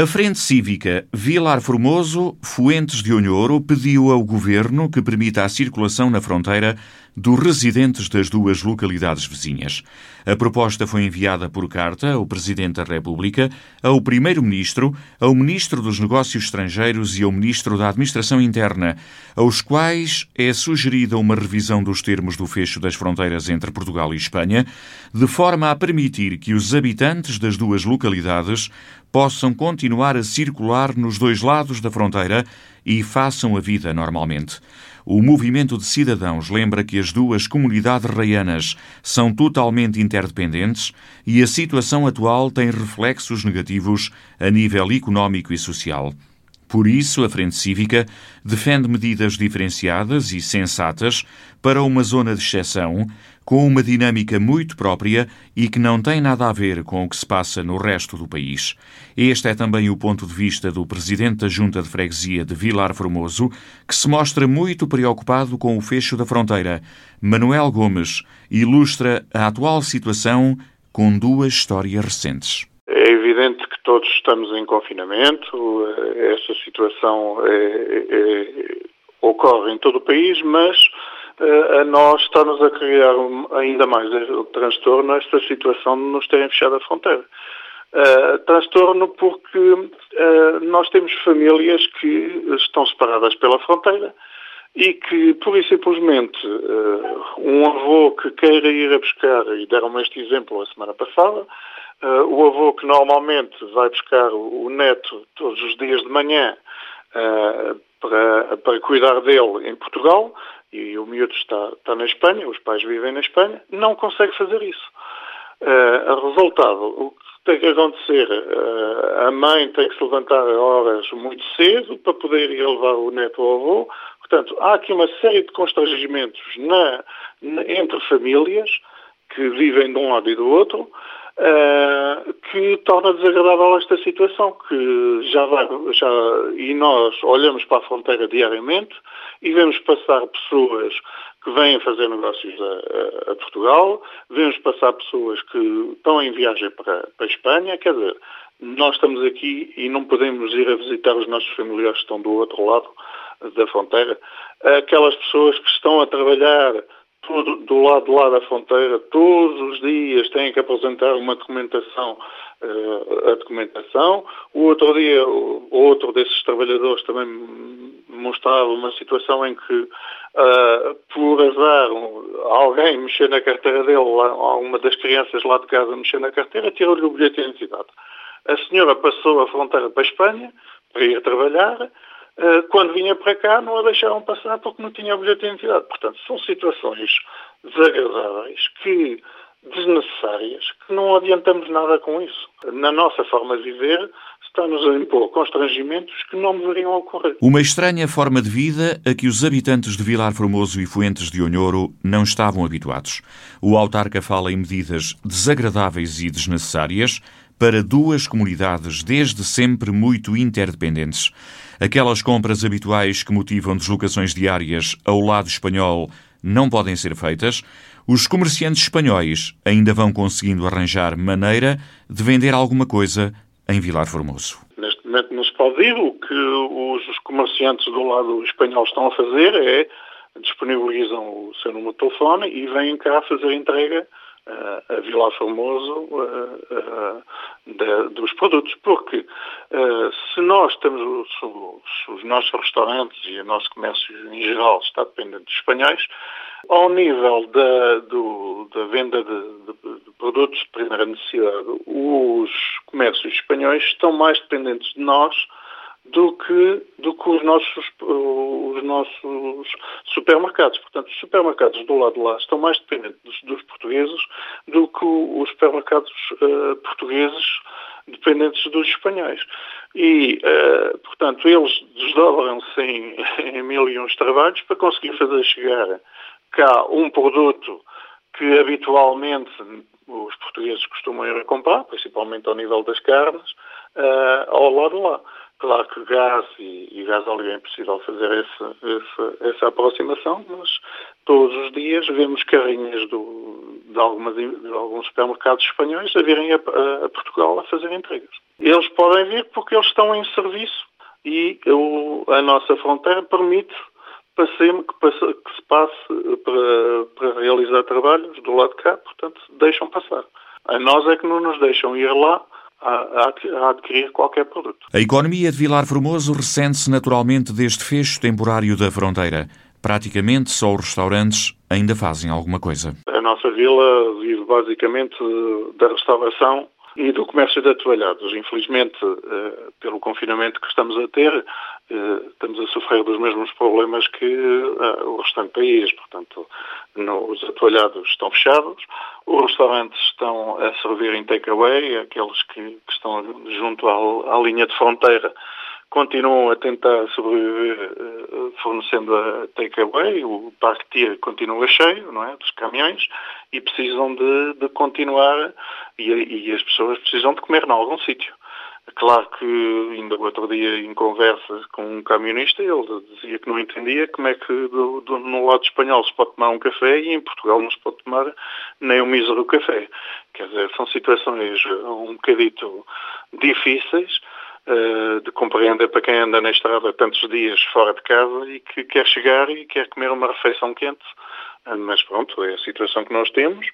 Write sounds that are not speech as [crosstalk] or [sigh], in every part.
A Frente Cívica Vilar Formoso, Fuentes de Onhoro, pediu ao governo que permita a circulação na fronteira dos residentes das duas localidades vizinhas. A proposta foi enviada por carta ao Presidente da República, ao Primeiro-Ministro, ao Ministro dos Negócios Estrangeiros e ao Ministro da Administração Interna, aos quais é sugerida uma revisão dos termos do fecho das fronteiras entre Portugal e Espanha, de forma a permitir que os habitantes das duas localidades possam continuar a circular nos dois lados da fronteira e façam a vida normalmente. O movimento de cidadãos lembra que as duas comunidades raianas são totalmente interdependentes e a situação atual tem reflexos negativos a nível económico e social. Por isso, a Frente Cívica defende medidas diferenciadas e sensatas para uma zona de exceção, com uma dinâmica muito própria e que não tem nada a ver com o que se passa no resto do país. Este é também o ponto de vista do presidente da Junta de Freguesia de Vilar Formoso, que se mostra muito preocupado com o fecho da fronteira. Manuel Gomes ilustra a atual situação com duas histórias recentes. É evidente todos estamos em confinamento, essa situação é, é, ocorre em todo o país, mas eh, a nós está-nos a criar ainda mais transtorno esta situação de nos terem fechado a fronteira. Uh, transtorno porque uh, nós temos famílias que estão separadas pela fronteira e que, pura e simplesmente, uh, um avô que queira ir a buscar, e deram-me este exemplo a semana passada, Uh, o avô que normalmente vai buscar o, neto todos os dias de manhã uh, para, para cuidar dele em Portugal, e o miúdo está, está na Espanha, os pais vivem na Espanha, não consegue fazer isso. Uh, resultado, o que tem que acontecer? Uh, a mãe tem que se levantar a horas muito cedo para poder ir levar o neto ao avô. Portanto, há aqui uma série de constrangimentos na, na, entre famílias que vivem de um lado e do outro, Uh, que torna desagradável esta situação, que já já, e nós olhamos para a fronteira diariamente e vemos passar pessoas que vêm fazer negócios a, a, a Portugal, vemos passar pessoas que estão em viagem para, para a Espanha, quer dizer, nós estamos aqui e não podemos ir a visitar os nossos familiares que estão do outro lado da fronteira. Aquelas pessoas que estão a trabalhar do lado de lá da fronteira, todos os dias têm que apresentar uma documentação, uh, a documentação. O outro dia, outro desses trabalhadores também mostrava uma situação em que, uh, por azar, alguém mexeu na carteira dele, uma das crianças lá de casa mexeu na carteira, tirou-lhe o bilhete de identidade. A senhora passou a fronteira para a Espanha para ir trabalhar, quando vinha para cá não a deixaram passar porque não tinha bilhete de identidade. Portanto, são situações desagradáveis que desnecessárias, que não adiantamos nada com isso. Na nossa forma de viver, está-nos a impor constrangimentos que não deveriam ocorrer. Uma estranha forma de vida a que os habitantes de Vilar Formoso e Fuentes de Onhoro não estavam habituados. O autarca fala em medidas desagradáveis e desnecessárias para duas comunidades desde sempre muito interdependentes. Aquelas compras habituais que motivam deslocações diárias ao lado espanhol não podem ser feitas. Os comerciantes espanhóis ainda vão conseguindo arranjar maneira de vender alguma coisa em Vilar Formoso. Neste momento não se pode ir. O que os comerciantes do lado espanhol estão a fazer é disponibilizam o seu número de telefone e vêm cá fazer entrega a Vila Formoso de, dos produtos, porque se nós temos os, os, nossos restaurantes e o nosso comércio em geral está dependente dos espanhóis, ao nível da, do, da venda de, de, de, produtos de primeira necessidade, os comércios espanhóis estão mais dependentes de nós do que, do que os, nossos, os nossos supermercados. Portanto, os supermercados do lado de lá estão mais dependentes dos, dos portugueses do que os supermercados uh, portugueses dependentes dos espanhóis. E, uh, portanto, eles desdobram-se em, [laughs] em mil e uns trabalhos para conseguir fazer chegar cá um produto que habitualmente os portugueses costumam ir a comprar, principalmente ao nível das carnes, uh, ao lado lá. Claro que gás e, e gás óleo é impossível fazer essa, essa, essa aproximação, mas todos os dias vemos carrinhas do, de, algumas, de, alguns supermercados espanhóis a virem a, a, a, Portugal a fazer entregas. Eles podem vir porque eles estão em serviço e o, a nossa fronteira permite que, passe, que se passe para, para realizar trabalhos do lado de cá, portanto, deixam passar. A nós é que não nos deixam ir lá a, a adquirir qualquer produto. A economia de Vilar Formoso ressente-se naturalmente deste fecho temporário da fronteira. Praticamente só os restaurantes ainda fazem alguma coisa. A nossa vila vive basicamente da restauração e do comércio de atoalhados. Infelizmente, eh, pelo confinamento que estamos a ter, eh, estamos a sofrer dos mesmos problemas que eh, o restante país. Portanto, os atoalhados estão fechados, os restaurantes estão a servir em takeaway, aqueles que, estão junto à linha de fronteira continuam a tentar sobreviver uh, fornecendo a takeaway, o parque continua cheio, não é, dos caminhões, e precisam de, de continuar, e, e, as pessoas precisam de comer em algum sítio. Claro que ainda outro dia em conversa com um camionista ele dizia que não entendia como é que do, do, no lado espanhol se pode tomar um café e em Portugal não se pode tomar nem um mísero café. Quer dizer, são situações um bocadito difíceis, eh, de compreender para quem anda na estrada tantos dias fora de casa e que quer chegar e quer comer uma refeição quente. Eh, mas pronto, é a situação que nós temos.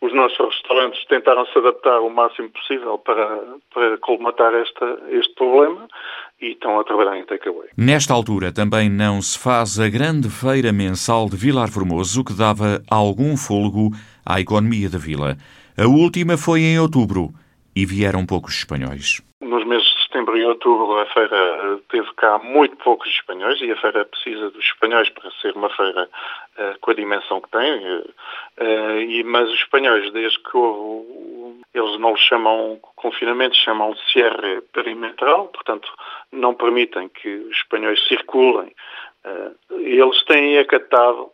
Os nossos restaurantes tentaram se adaptar o máximo possível para, para colmatar esta, este problema e estão a trabalhar em takeaway. Nesta altura também não se faz a grande feira mensal de Vilar Formoso que dava algum fôlego à economia da vila. A última foi em outubro e vieram poucos espanhóis setembro e outubro a feira eh, teve cá muito poucos espanhóis e a feira precisa dos espanhóis para ser uma feira uh, com a dimensão que tem. Uh, e, mas os espanhóis, desde que houve, eles não lhe chamam confinamento, chamam cierre perimetral, portanto não permitem que os espanhóis circulem. Uh, eles têm acatado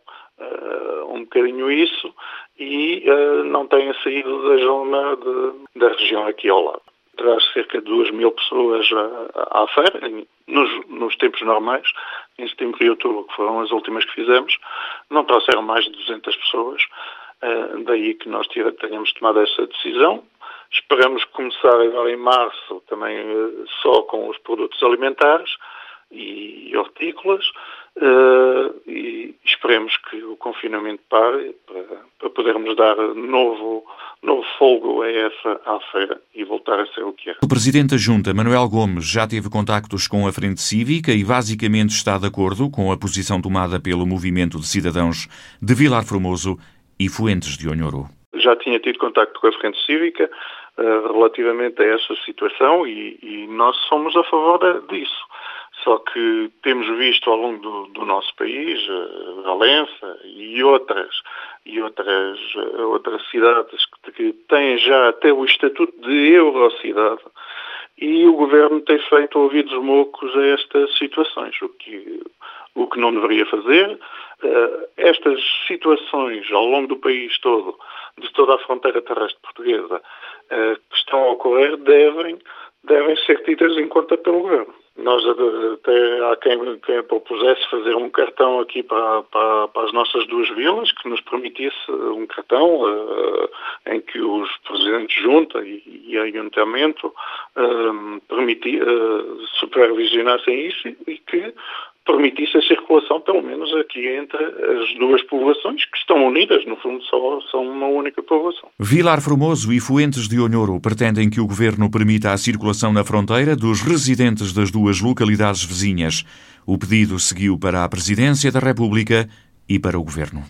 um bocadinho isso e não têm saído da zona de, da região aqui ao lado traz cerca de 2 mil pessoas à, à feira, nos, nos, tempos normais, em setembro e outubro, que foram as últimas que fizemos, não trouxeram mais de 200 pessoas, uh, daí que nós tenhamos tomado essa decisão. Esperamos começar agora em março também uh, só com os produtos alimentares e hortícolas uh, e esperemos que o confinamento pare para, para podermos dar novo, novo fogo a essa à feira e voltar a ser o que é. O Presidente da Junta, Manuel Gomes, já teve contactos com a Frente Cívica e basicamente está de acordo com a posição tomada pelo Movimento de Cidadãos de Vilar Formoso e Fuentes de Onhoro. Já tinha tido contacto com a Frente Cívica uh, relativamente a essa situação e, e nós somos a favor de, disso. Só que temos visto ao longo do, do nosso país, uh, Valença e outras, e outras, uh, outras cidades que, que têm já até o estatuto de Eurocidade, e o governo tem feito ouvidos mocos a estas situações, o que, o que não deveria fazer. Uh, estas situações ao longo do país todo, de toda a fronteira terrestre portuguesa, que estão a ocorrer, devem, devem ser tidas em conta pelo governo. Nós até há quem, quem propusesse fazer um cartão aqui para, para, para, as nossas duas vilas, que nos permitisse um cartão uh, em que os presidentes de junta e, e ayuntamento uh, permitir, uh, supervisionassem isso e que permitisse a circulação, pelo menos aqui entre as duas povoações, que estão unidas, no fundo só são uma única povoação. Vilar Formoso e Fuentes de Onhoro pretendem que o Governo permita a circulação na fronteira dos residentes das duas localidades vizinhas. O pedido seguiu para a Presidência da República e para o Governo.